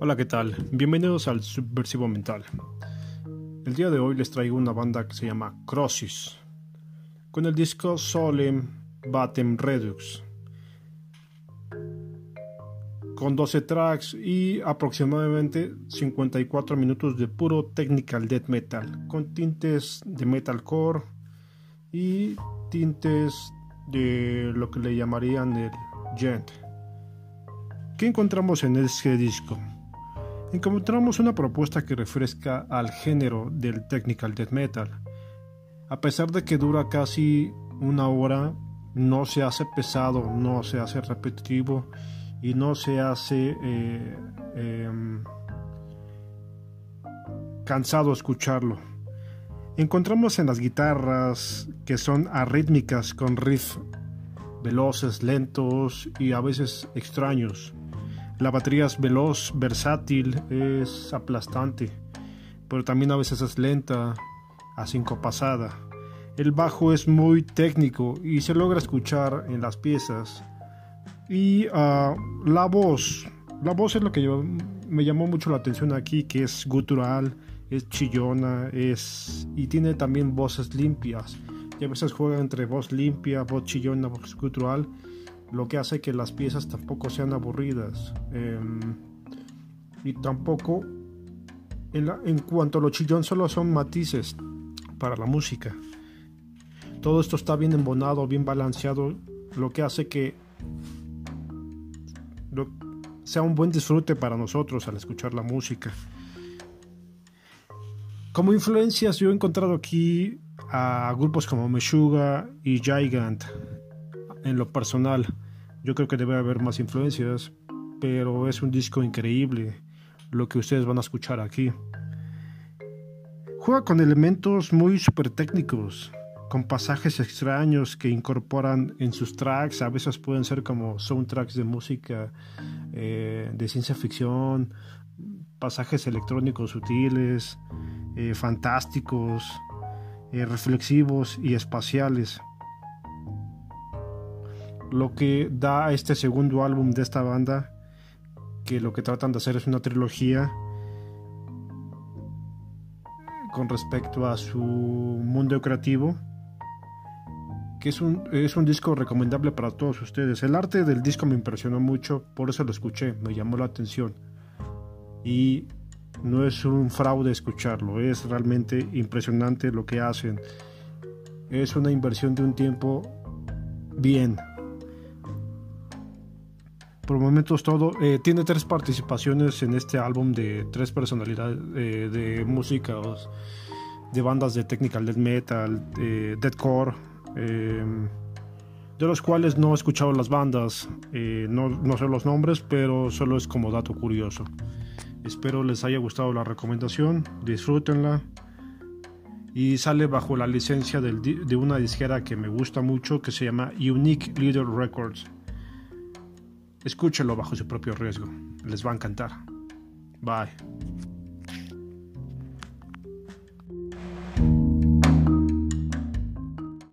Hola, ¿qué tal? Bienvenidos al Subversivo Mental. El día de hoy les traigo una banda que se llama Crossis, con el disco Solem Batem Redux, con 12 tracks y aproximadamente 54 minutos de puro technical death metal, con tintes de metalcore y tintes de lo que le llamarían el gent. ¿Qué encontramos en este disco? Encontramos una propuesta que refresca al género del technical death metal. A pesar de que dura casi una hora, no se hace pesado, no se hace repetitivo y no se hace eh, em, cansado escucharlo. Encontramos en las guitarras que son arrítmicas con riffs veloces, lentos y a veces extraños. La batería es veloz, versátil, es aplastante, pero también a veces es lenta, a cinco pasada. El bajo es muy técnico y se logra escuchar en las piezas. Y ah, la voz, la voz es lo que me llamó mucho la atención aquí, que es gutural, es chillona, es y tiene también voces limpias. Y a veces juega entre voz limpia, voz chillona, voz gutural lo que hace que las piezas tampoco sean aburridas. Em, y tampoco, en, cuanto a lo chillón, solo son matices para la música. Todo esto está bien embonado, bien balanceado, lo que hace que sea un buen disfrute para nosotros al escuchar la música. Como influencias yo he encontrado aquí a grupos como Meshuga y Gigant en lo personal. Yo creo que debe haber más influencias, pero es un disco increíble lo que ustedes van a escuchar aquí. Juega con elementos muy super técnicos, con pasajes extraños que incorporan en sus tracks, a veces pueden ser como soundtracks de música eh, de ciencia ficción, pasajes electrónicos sutiles, eh, fantásticos, eh, reflexivos y espaciales lo que da a este segundo álbum de esta banda, que lo que tratan de hacer es una trilogía con respecto a su mundo creativo, que es un, es un disco recomendable para todos ustedes. El arte del disco me impresionó mucho, por eso lo escuché, me llamó la atención. Y no es un fraude escucharlo, es realmente impresionante lo que hacen. Es una inversión de un tiempo bien, por momentos todo. Eh, tiene tres participaciones en este álbum de tres personalidades eh, de músicos, de bandas de technical death metal, eh, deathcore, em, de los cuales no he escuchado las bandas, no, no sé los nombres, pero solo es como dato curioso. Espero les haya gustado la recomendación, disfrútenla. Y sale bajo la licencia de una disquera que me gusta mucho que se llama Unique Leader Records. Escúchelo bajo su propio riesgo. Les va a encantar. Bye.